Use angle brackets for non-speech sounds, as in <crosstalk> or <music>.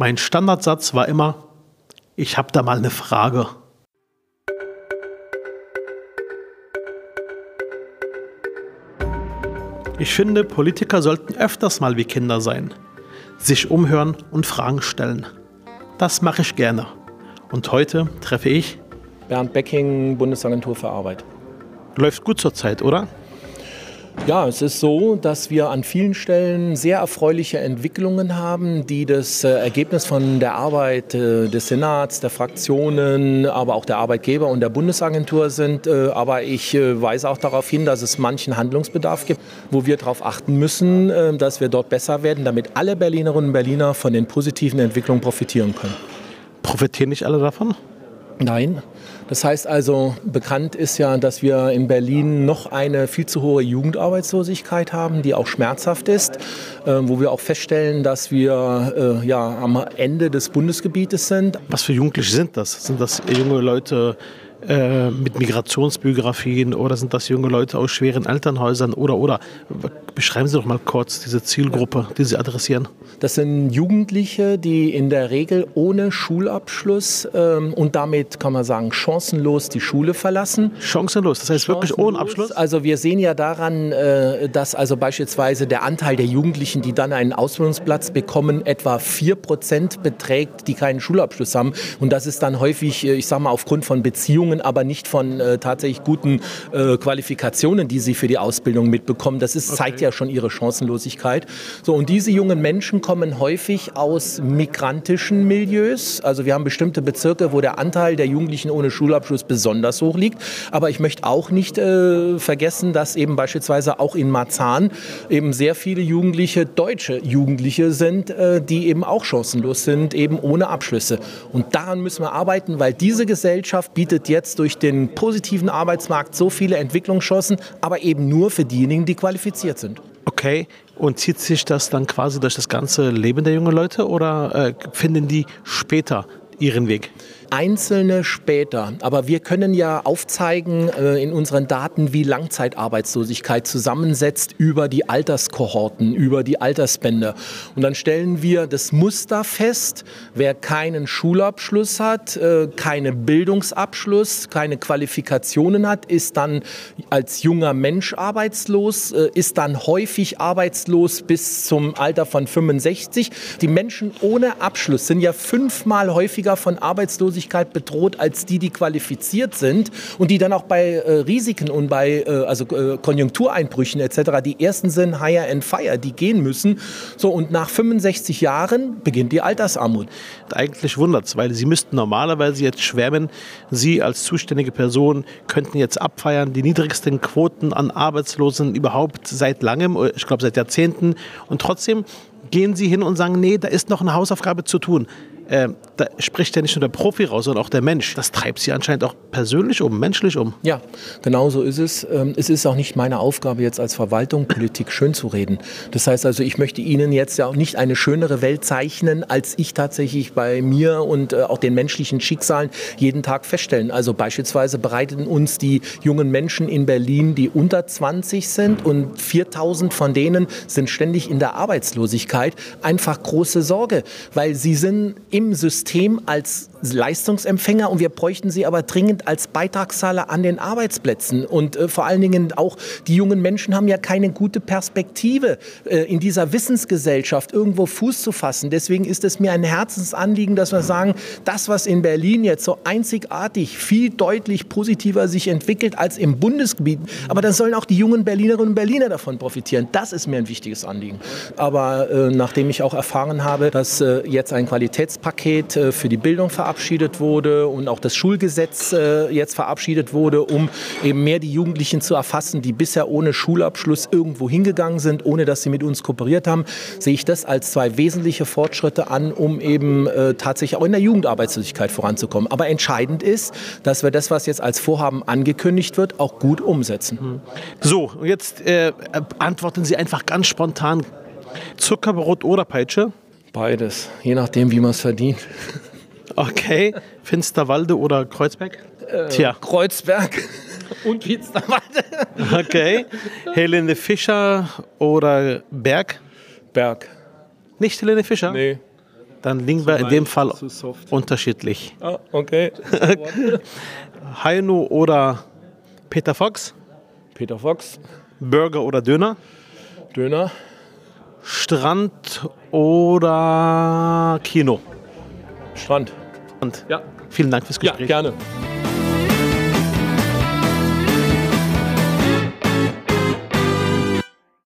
Mein Standardsatz war immer, ich habe da mal eine Frage. Ich finde, Politiker sollten öfters mal wie Kinder sein, sich umhören und Fragen stellen. Das mache ich gerne. Und heute treffe ich Bernd Becking, Bundesagentur für Arbeit. Läuft gut zurzeit, oder? Ja, es ist so, dass wir an vielen Stellen sehr erfreuliche Entwicklungen haben, die das äh, Ergebnis von der Arbeit äh, des Senats, der Fraktionen, aber auch der Arbeitgeber und der Bundesagentur sind. Äh, aber ich weise auch darauf hin, dass es manchen Handlungsbedarf gibt, wo wir darauf achten müssen, dass wir dort besser werden, damit alle Berlinerinnen und Berliner von den positiven Entwicklungen profitieren können. Profitieren nicht alle davon? Nein. Das heißt also, bekannt ist ja, dass wir in Berlin noch eine viel zu hohe Jugendarbeitslosigkeit haben, die auch schmerzhaft ist, äh, wo wir auch feststellen, dass wir äh, ja, am Ende des Bundesgebietes sind. Was für Jugendliche sind das? Sind das junge Leute, äh, mit Migrationsbiografien oder sind das junge Leute aus schweren Elternhäusern oder oder beschreiben Sie doch mal kurz diese Zielgruppe, die Sie adressieren. Das sind Jugendliche, die in der Regel ohne Schulabschluss ähm, und damit kann man sagen chancenlos die Schule verlassen. Chancenlos, das heißt chancenlos. wirklich ohne Abschluss? Also wir sehen ja daran, äh, dass also beispielsweise der Anteil der Jugendlichen, die dann einen Ausbildungsplatz bekommen, etwa 4% beträgt, die keinen Schulabschluss haben. Und das ist dann häufig, äh, ich sage mal, aufgrund von Beziehungen Leistungen, aber nicht von äh, tatsächlich guten äh, Qualifikationen, die sie für die Ausbildung mitbekommen. Das ist, okay. zeigt ja schon ihre Chancenlosigkeit. So, und diese jungen Menschen kommen häufig aus migrantischen Milieus. Also wir haben bestimmte Bezirke, wo der Anteil der Jugendlichen ohne Schulabschluss besonders hoch liegt. Aber ich möchte auch nicht äh, vergessen, dass eben beispielsweise auch in Marzahn eben sehr viele Jugendliche, deutsche Jugendliche sind, äh, die eben auch chancenlos sind, eben ohne Abschlüsse. Und daran müssen wir arbeiten, weil diese Gesellschaft bietet jetzt jetzt durch den positiven Arbeitsmarkt so viele Entwicklungschancen, aber eben nur für diejenigen, die qualifiziert sind. Okay, und zieht sich das dann quasi durch das ganze Leben der jungen Leute oder äh, finden die später ihren Weg? Einzelne später. Aber wir können ja aufzeigen äh, in unseren Daten, wie Langzeitarbeitslosigkeit zusammensetzt über die Alterskohorten, über die Altersbänder. Und dann stellen wir das Muster fest, wer keinen Schulabschluss hat, äh, keinen Bildungsabschluss, keine Qualifikationen hat, ist dann als junger Mensch arbeitslos, äh, ist dann häufig arbeitslos bis zum Alter von 65. Die Menschen ohne Abschluss sind ja fünfmal häufiger von Arbeitslosigkeit Arbeitslosigkeit bedroht als die, die qualifiziert sind und die dann auch bei äh, Risiken und bei äh, also, äh, Konjunktureinbrüchen etc. die ersten sind Hire and Fire, die gehen müssen. So und nach 65 Jahren beginnt die Altersarmut. Eigentlich wundert es, weil Sie müssten normalerweise jetzt schwärmen, Sie als zuständige Person könnten jetzt abfeiern die niedrigsten Quoten an Arbeitslosen überhaupt seit langem, ich glaube seit Jahrzehnten und trotzdem gehen Sie hin und sagen, nee, da ist noch eine Hausaufgabe zu tun äh, da spricht ja nicht nur der Profi raus, sondern auch der Mensch. Das treibt sie anscheinend auch persönlich um, menschlich um. Ja, genau so ist es. Ähm, es ist auch nicht meine Aufgabe, jetzt als Verwaltung Politik schön zu reden. Das heißt also, ich möchte Ihnen jetzt ja auch nicht eine schönere Welt zeichnen, als ich tatsächlich bei mir und äh, auch den menschlichen Schicksalen jeden Tag feststellen. Also beispielsweise bereiten uns die jungen Menschen in Berlin, die unter 20 sind und 4000 von denen sind ständig in der Arbeitslosigkeit, einfach große Sorge, weil sie sind im System als Leistungsempfänger und wir bräuchten sie aber dringend als Beitragszahler an den Arbeitsplätzen. Und äh, vor allen Dingen auch die jungen Menschen haben ja keine gute Perspektive, äh, in dieser Wissensgesellschaft irgendwo Fuß zu fassen. Deswegen ist es mir ein Herzensanliegen, dass wir sagen, das, was in Berlin jetzt so einzigartig, viel deutlich positiver sich entwickelt als im Bundesgebiet, aber dann sollen auch die jungen Berlinerinnen und Berliner davon profitieren. Das ist mir ein wichtiges Anliegen. Aber äh, nachdem ich auch erfahren habe, dass äh, jetzt ein Qualitätspaket äh, für die Bildung verabschiedet wurde und auch das Schulgesetz äh, jetzt verabschiedet wurde, um eben mehr die Jugendlichen zu erfassen, die bisher ohne Schulabschluss irgendwo hingegangen sind, ohne dass sie mit uns kooperiert haben, sehe ich das als zwei wesentliche Fortschritte an, um eben äh, tatsächlich auch in der Jugendarbeitslosigkeit voranzukommen. Aber entscheidend ist, dass wir das, was jetzt als Vorhaben angekündigt wird, auch gut umsetzen. So, jetzt äh, antworten Sie einfach ganz spontan. Zuckerbrot oder Peitsche? Beides, je nachdem, wie man es verdient. Okay. Finsterwalde oder Kreuzberg? Äh, Tja. Kreuzberg und Finsterwalde. Okay. Helene Fischer oder Berg? Berg. Nicht Helene Fischer? Nee. Dann liegen wir in dem Fall unterschiedlich. Ah, okay. <laughs> Heino oder Peter Fox? Peter Fox. Burger oder Döner? Döner. Strand oder Kino? Strand. Und Ja. vielen Dank fürs Ja, Gespräch. gerne.